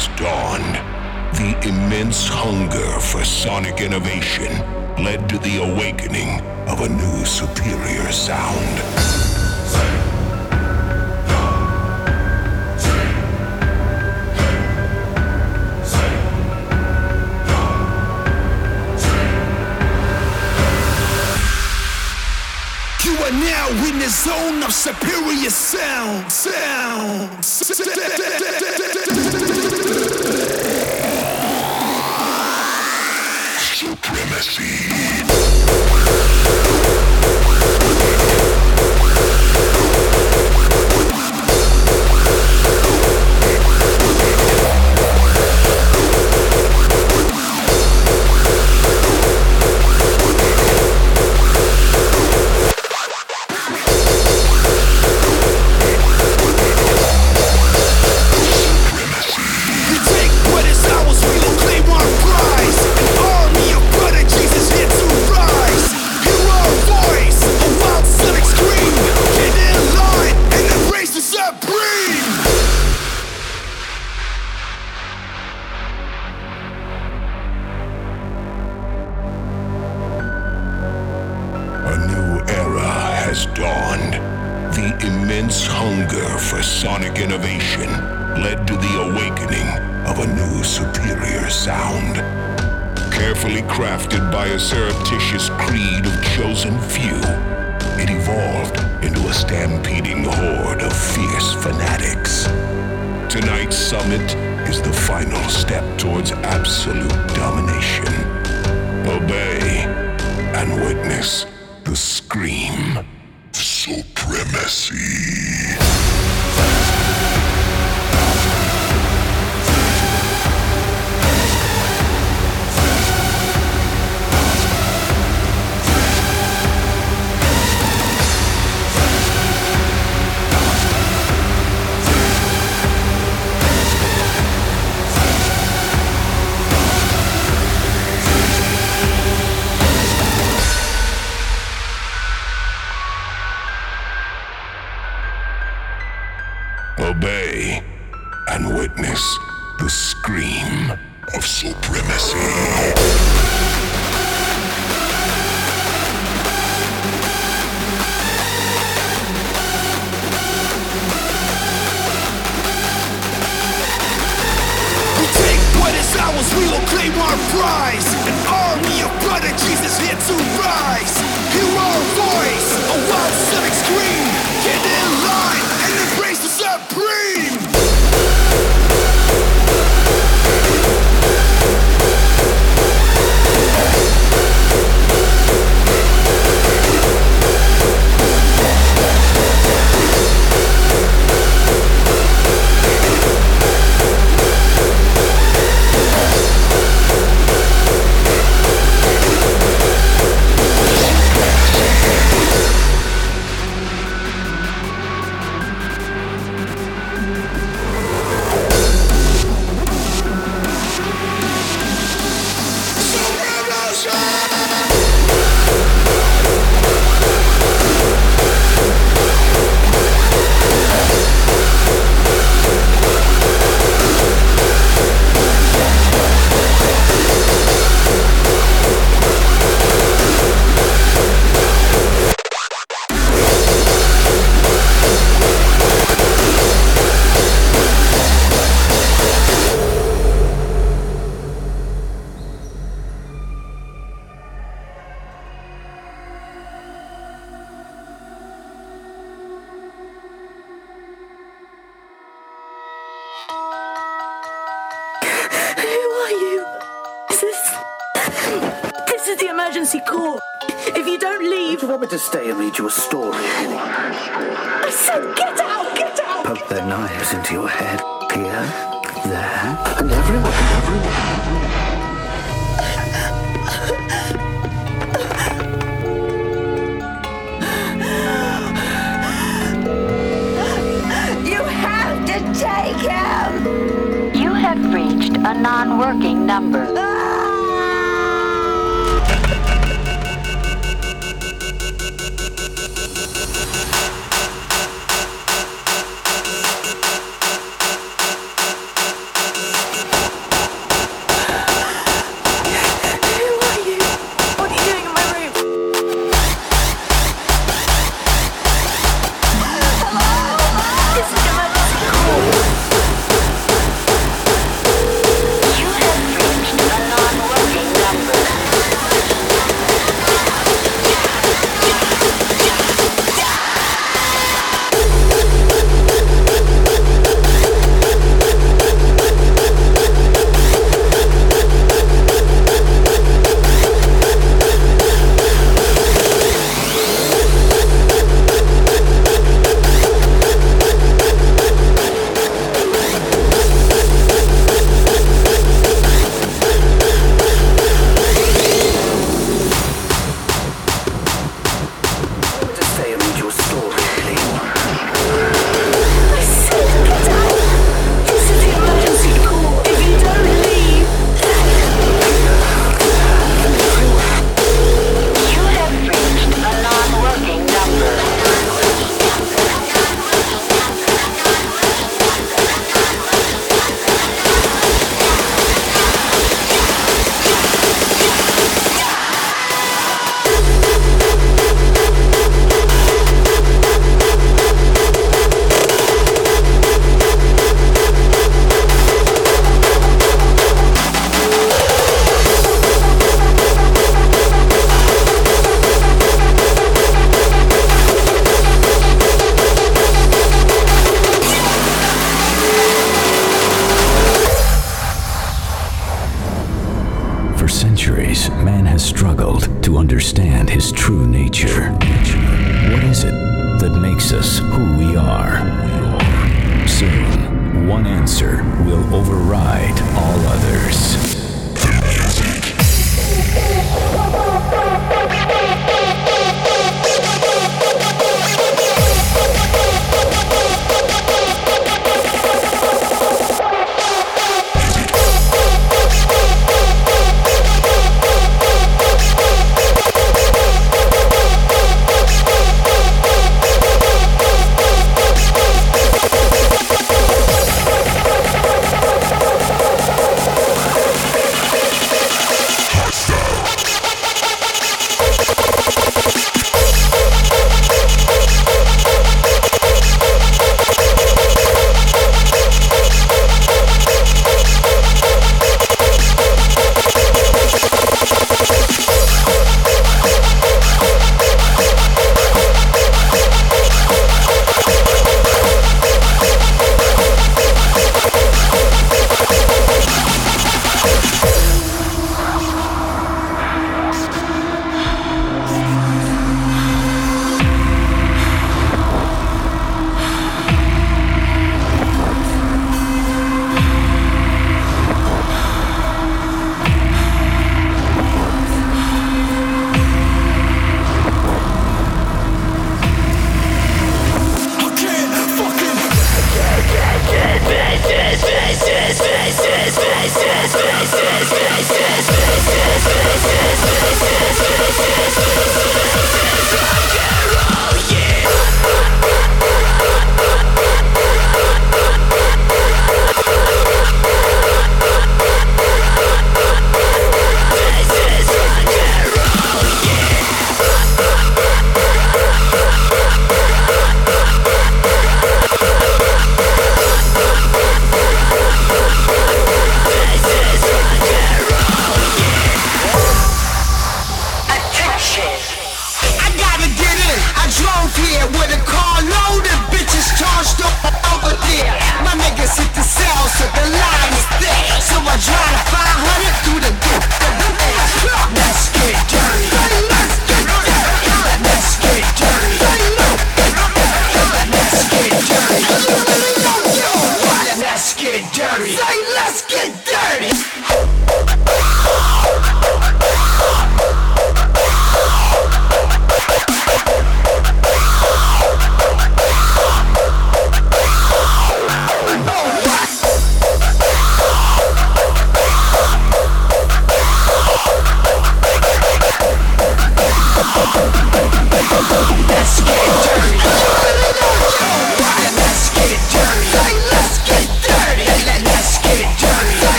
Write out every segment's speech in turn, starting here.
has dawned. The immense hunger for sonic innovation led to the awakening of a new superior sound. are now in the zone of superior sound. Sound. Supremacy. emergency call. If you don't leave. Do you want me to stay and read you a story? I said, get out, get out! Poke their knives into your head. Here, there, and everywhere, and everywhere. take him! You have reached a non-working number.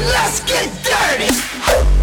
let's get dirty.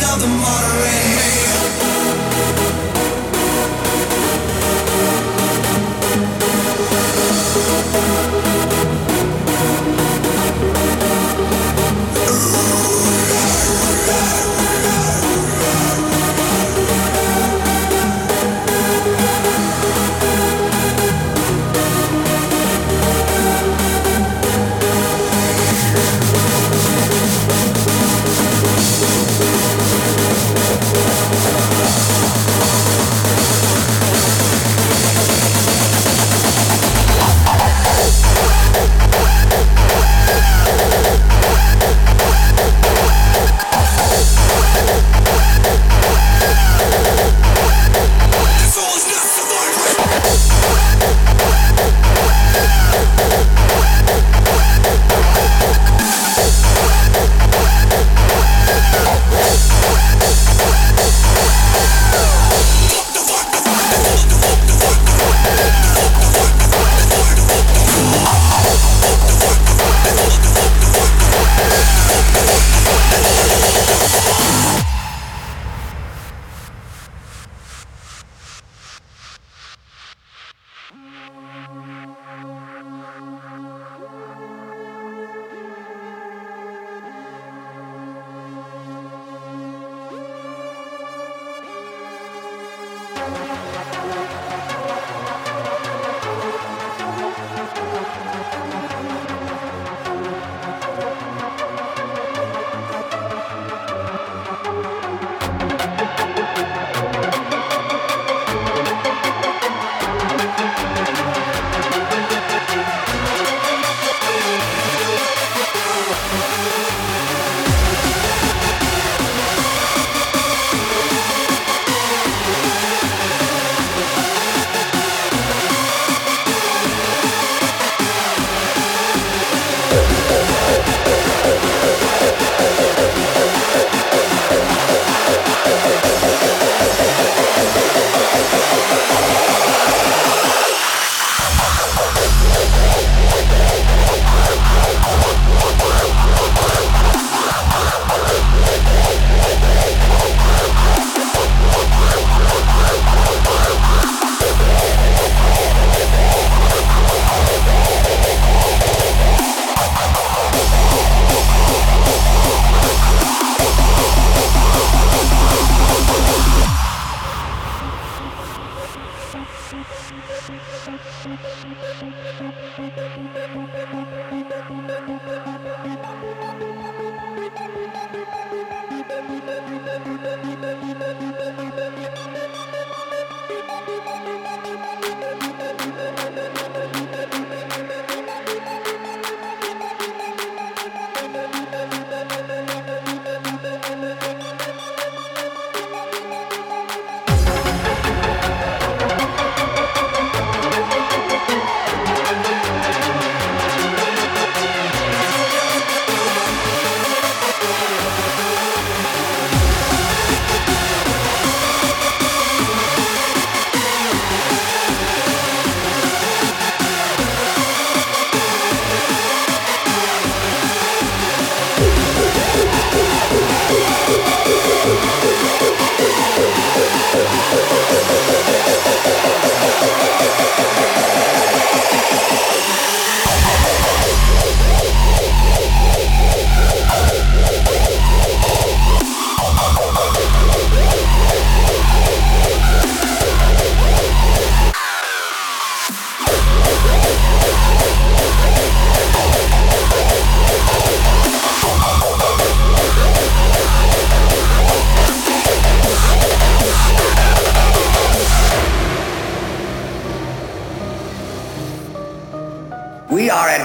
The modern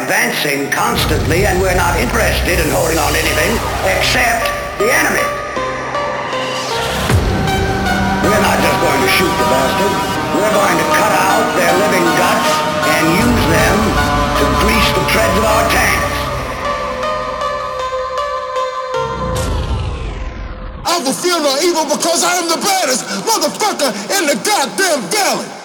advancing constantly and we're not interested in holding on to anything except the enemy. We're not just going to shoot the bastard. We're going to cut out their living guts and use them to grease the treads of our tanks. I will feel no evil because I am the baddest motherfucker in the goddamn valley.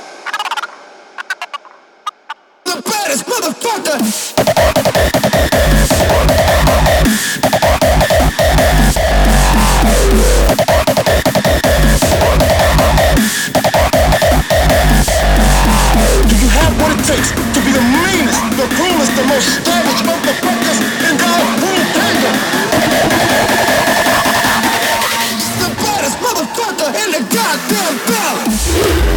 Down, get down, get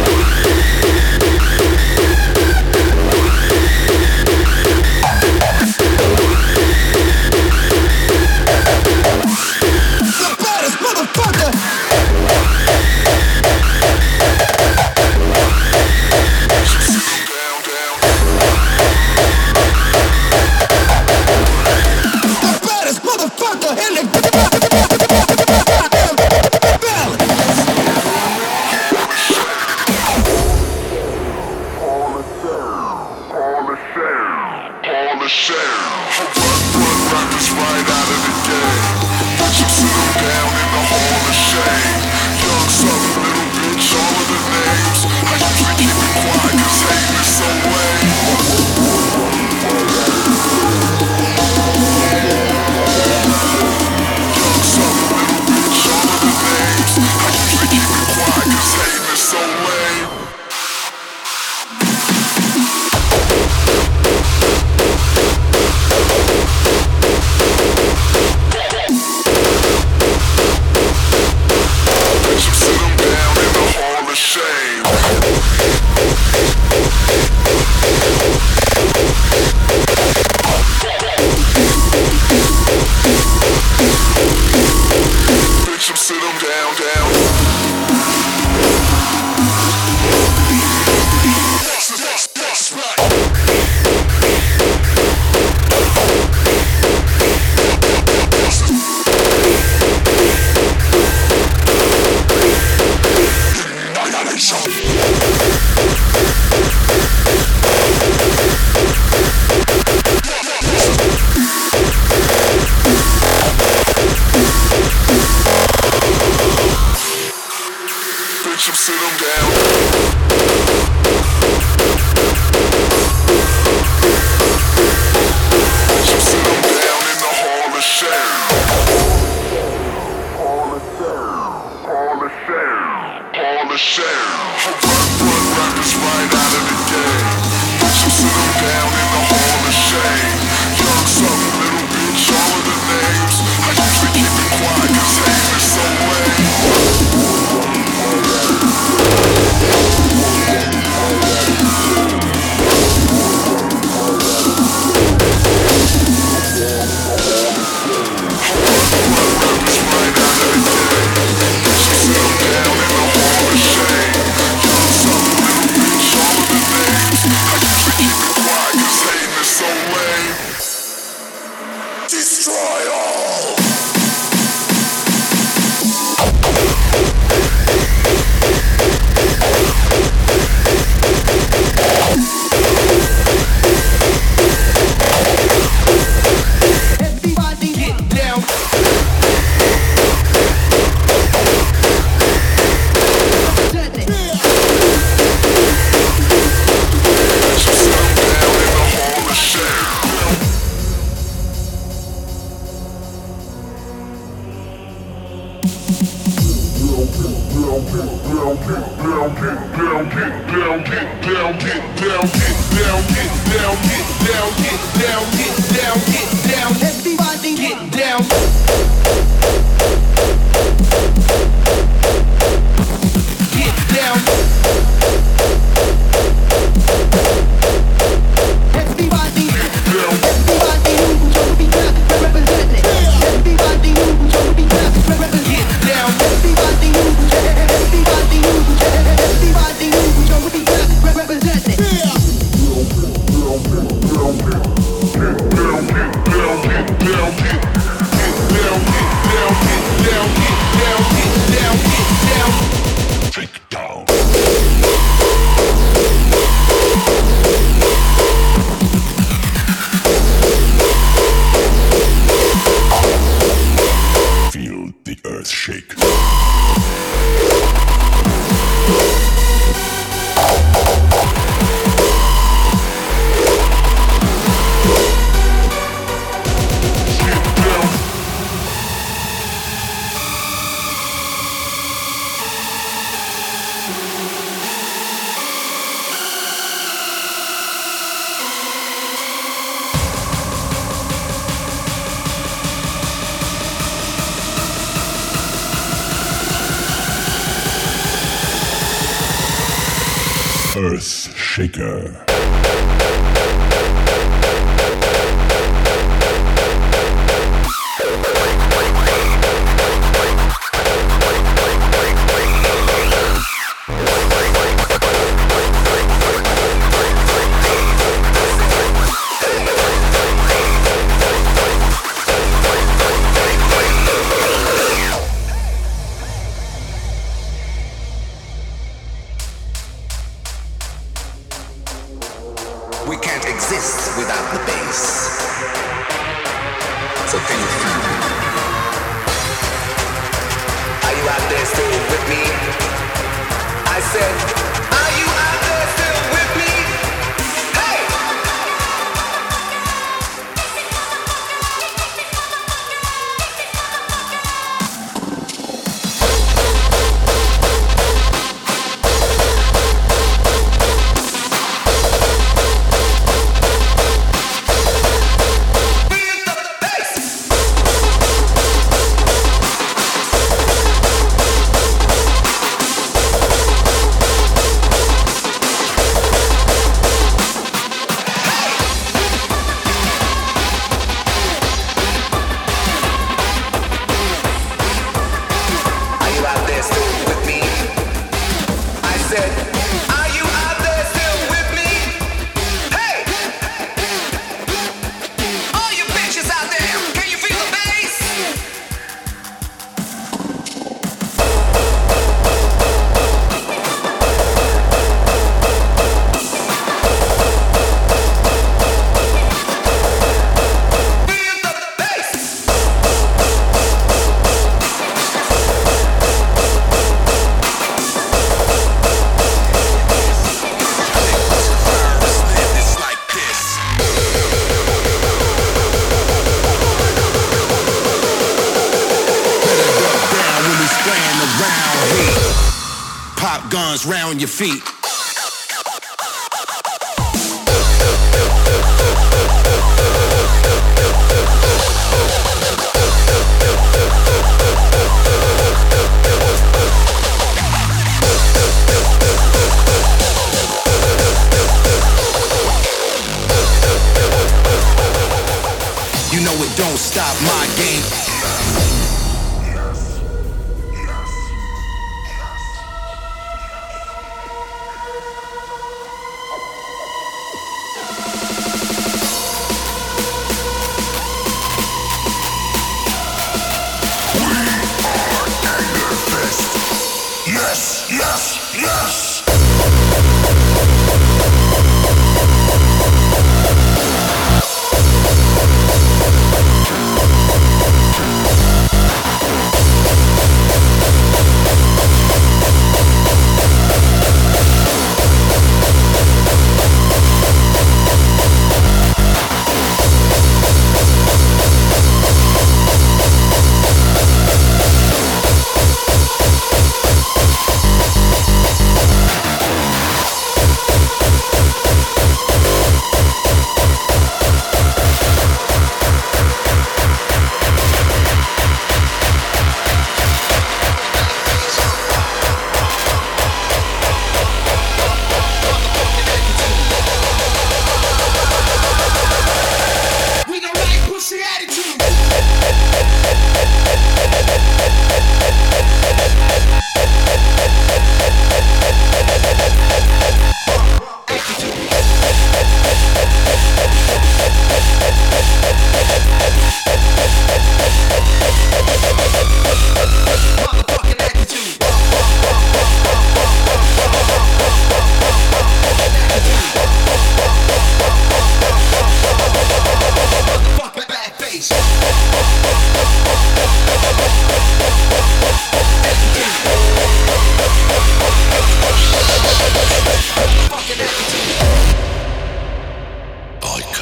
feet.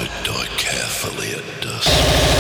I die carefully at dusk.